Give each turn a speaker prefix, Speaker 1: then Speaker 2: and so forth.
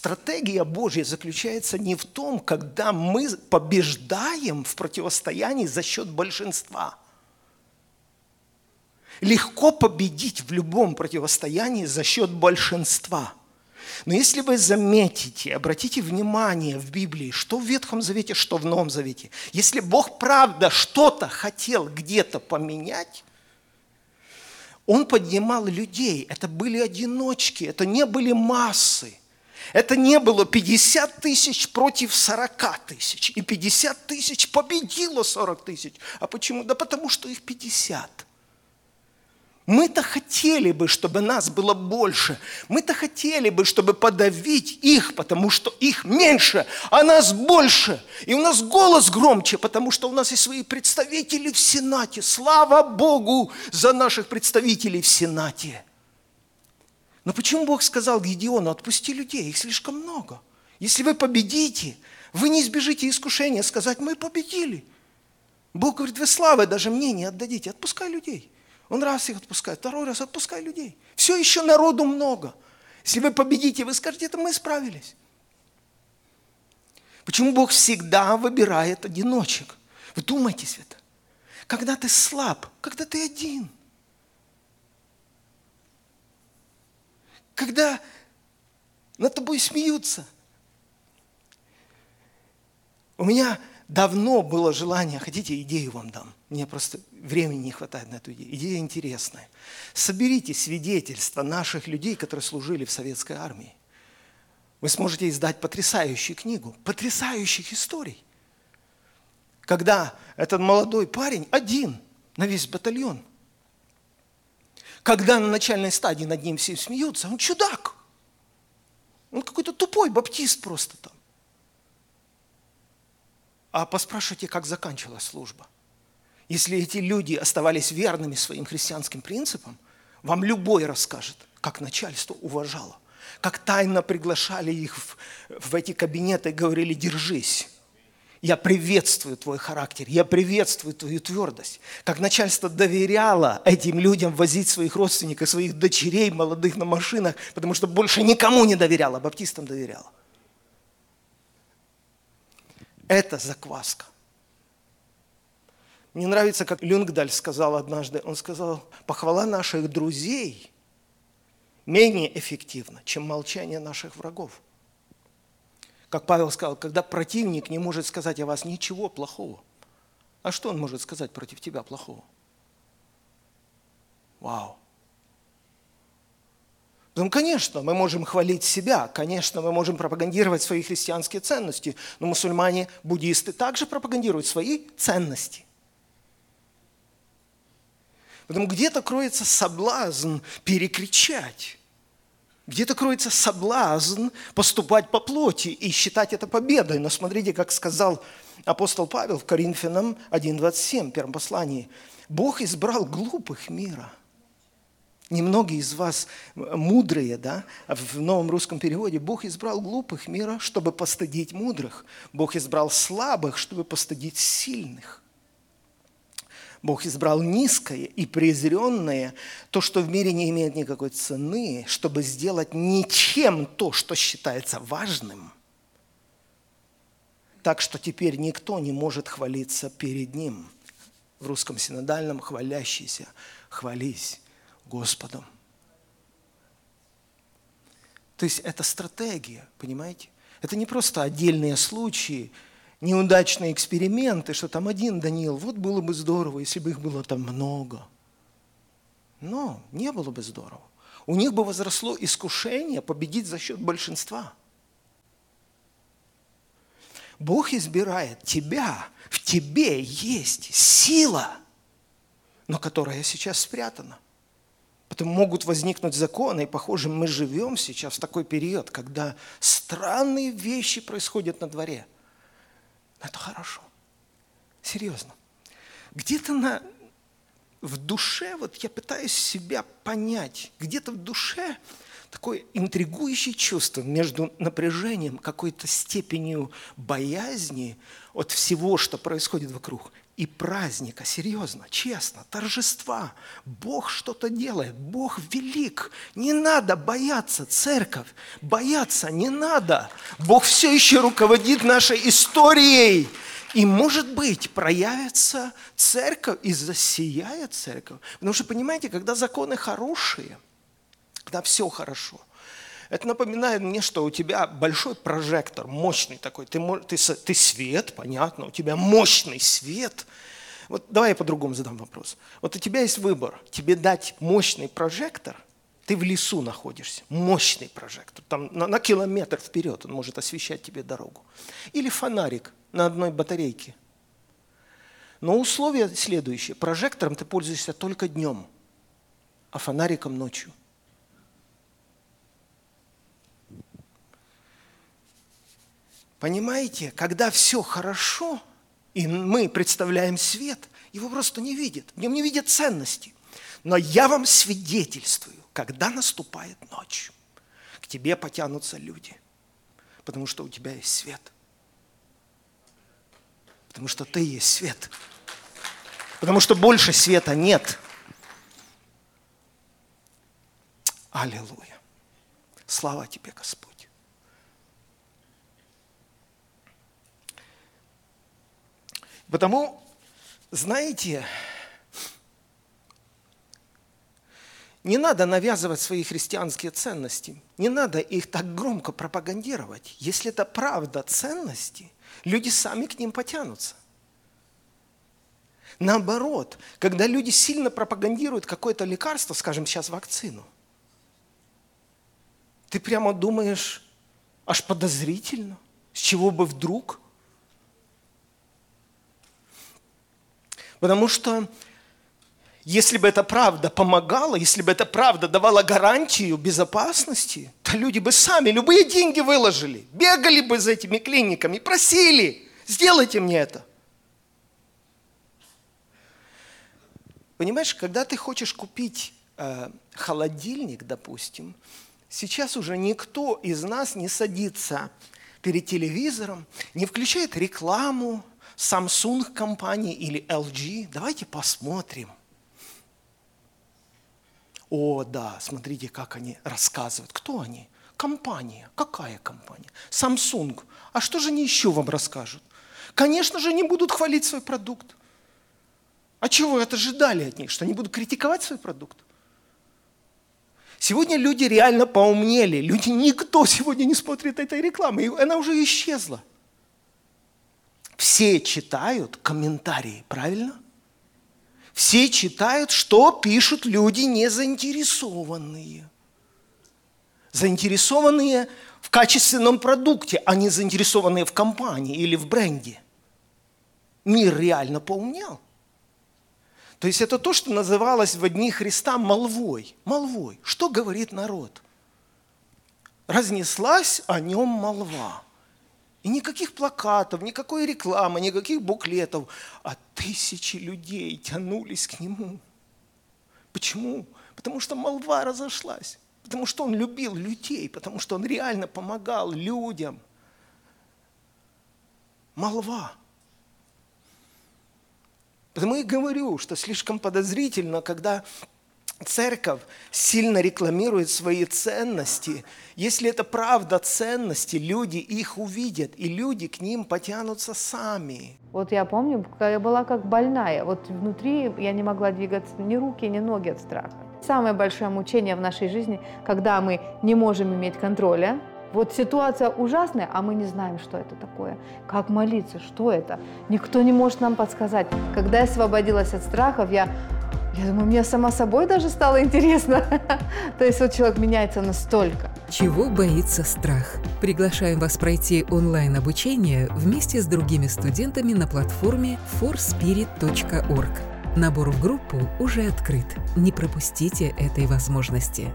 Speaker 1: стратегия Божья заключается не в том, когда мы побеждаем в противостоянии за счет большинства. Легко победить в любом противостоянии за счет большинства. Но если вы заметите, обратите внимание в Библии, что в Ветхом Завете, что в Новом Завете, если Бог правда что-то хотел где-то поменять, Он поднимал людей. Это были одиночки, это не были массы. Это не было 50 тысяч против 40 тысяч. И 50 тысяч победило 40 тысяч. А почему? Да потому что их 50. Мы-то хотели бы, чтобы нас было больше. Мы-то хотели бы, чтобы подавить их, потому что их меньше, а нас больше. И у нас голос громче, потому что у нас есть свои представители в Сенате. Слава Богу за наших представителей в Сенате. Но почему Бог сказал Гедеону, отпусти людей, их слишком много. Если вы победите, вы не избежите искушения сказать, мы победили. Бог говорит, вы славы даже мне не отдадите, отпускай людей. Он раз их отпускает, второй раз отпускай людей. Все еще народу много. Если вы победите, вы скажете, это мы справились. Почему Бог всегда выбирает одиночек? Вы думаетесь это? Когда ты слаб, когда ты один. Когда над тобой смеются. У меня давно было желание, хотите, идею вам дам. Мне просто времени не хватает на эту идею. Идея интересная. Соберите свидетельства наших людей, которые служили в советской армии. Вы сможете издать потрясающую книгу, потрясающих историй. Когда этот молодой парень один на весь батальон. Когда на начальной стадии над ним все смеются, он чудак. Он какой-то тупой баптист просто там. А поспрашивайте, как заканчивалась служба – если эти люди оставались верными своим христианским принципам, вам любой расскажет, как начальство уважало, как тайно приглашали их в, в эти кабинеты и говорили, держись. Я приветствую твой характер, я приветствую твою твердость. Как начальство доверяло этим людям возить своих родственников, своих дочерей молодых на машинах, потому что больше никому не доверяло, баптистам доверяло. Это закваска. Мне нравится, как Люнгдаль сказал однажды, он сказал, похвала наших друзей менее эффективна, чем молчание наших врагов. Как Павел сказал, когда противник не может сказать о вас ничего плохого, а что он может сказать против тебя плохого? Вау. Ну, конечно, мы можем хвалить себя, конечно, мы можем пропагандировать свои христианские ценности, но мусульмане, буддисты также пропагандируют свои ценности. Поэтому где-то кроется соблазн перекричать. Где-то кроется соблазн поступать по плоти и считать это победой. Но смотрите, как сказал апостол Павел в Коринфянам 1.27, в первом послании. Бог избрал глупых мира. Немногие из вас мудрые, да, в новом русском переводе. Бог избрал глупых мира, чтобы постыдить мудрых. Бог избрал слабых, чтобы постыдить сильных. Бог избрал низкое и презренное, то, что в мире не имеет никакой цены, чтобы сделать ничем то, что считается важным, так что теперь никто не может хвалиться перед Ним. В русском синодальном хвалящийся, хвались Господом. То есть это стратегия, понимаете? Это не просто отдельные случаи, неудачные эксперименты, что там один Даниил, вот было бы здорово, если бы их было там много. Но не было бы здорово. У них бы возросло искушение победить за счет большинства. Бог избирает тебя, в тебе есть сила, но которая сейчас спрятана. Потому могут возникнуть законы, и, похоже, мы живем сейчас в такой период, когда странные вещи происходят на дворе – это хорошо. Серьезно. Где-то на, в душе, вот я пытаюсь себя понять, где-то в душе такое интригующее чувство между напряжением, какой-то степенью боязни от всего, что происходит вокруг, и праздника, серьезно, честно, торжества. Бог что-то делает, Бог велик. Не надо бояться, церковь, бояться не надо. Бог все еще руководит нашей историей. И, может быть, проявится церковь и засияет церковь. Потому что, понимаете, когда законы хорошие, когда все хорошо – это напоминает мне, что у тебя большой прожектор, мощный такой. Ты, ты, ты свет, понятно, у тебя мощный свет. Вот давай я по-другому задам вопрос. Вот у тебя есть выбор. Тебе дать мощный прожектор, ты в лесу находишься, мощный прожектор, там на, на километр вперед он может освещать тебе дорогу. Или фонарик на одной батарейке. Но условие следующее. Прожектором ты пользуешься только днем, а фонариком ночью. Понимаете, когда все хорошо, и мы представляем свет, его просто не видят, в нем не видят ценности. Но я вам свидетельствую, когда наступает ночь, к тебе потянутся люди, потому что у тебя есть свет. Потому что ты есть свет. Потому что больше света нет. Аллилуйя. Слава тебе, Господь. Потому, знаете, не надо навязывать свои христианские ценности, не надо их так громко пропагандировать. Если это правда ценности, люди сами к ним потянутся. Наоборот, когда люди сильно пропагандируют какое-то лекарство, скажем, сейчас вакцину, ты прямо думаешь, аж подозрительно, с чего бы вдруг – Потому что если бы эта правда помогала, если бы эта правда давала гарантию безопасности, то люди бы сами любые деньги выложили, бегали бы за этими клиниками, просили, сделайте мне это. Понимаешь, когда ты хочешь купить э, холодильник, допустим, сейчас уже никто из нас не садится перед телевизором, не включает рекламу, Samsung компании или LG. Давайте посмотрим. О, да, смотрите, как они рассказывают. Кто они? Компания. Какая компания? Samsung. А что же они еще вам расскажут? Конечно же, не будут хвалить свой продукт. А чего вы это ожидали от них? Что они будут критиковать свой продукт? Сегодня люди реально поумнели. Люди, никто сегодня не смотрит этой рекламы. И она уже исчезла все читают комментарии, правильно? Все читают, что пишут люди не заинтересованные. Заинтересованные в качественном продукте, а не заинтересованные в компании или в бренде. Мир реально поумнял. То есть это то, что называлось в дни Христа молвой. Молвой. Что говорит народ? Разнеслась о нем молва. И никаких плакатов, никакой рекламы, никаких буклетов, а тысячи людей тянулись к нему. Почему? Потому что молва разошлась, потому что он любил людей, потому что он реально помогал людям. Молва. Потому и говорю, что слишком подозрительно, когда церковь сильно рекламирует свои ценности. Если это правда ценности, люди их увидят, и люди к ним потянутся сами.
Speaker 2: Вот я помню, я была как больная. Вот внутри я не могла двигаться ни руки, ни ноги от страха. Самое большое мучение в нашей жизни, когда мы не можем иметь контроля. Вот ситуация ужасная, а мы не знаем, что это такое. Как молиться, что это? Никто не может нам подсказать. Когда я освободилась от страхов, я я думаю, мне сама собой даже стало интересно. То есть вот человек меняется настолько.
Speaker 3: Чего боится страх? Приглашаем вас пройти онлайн-обучение вместе с другими студентами на платформе forspirit.org. Набор в группу уже открыт. Не пропустите этой возможности.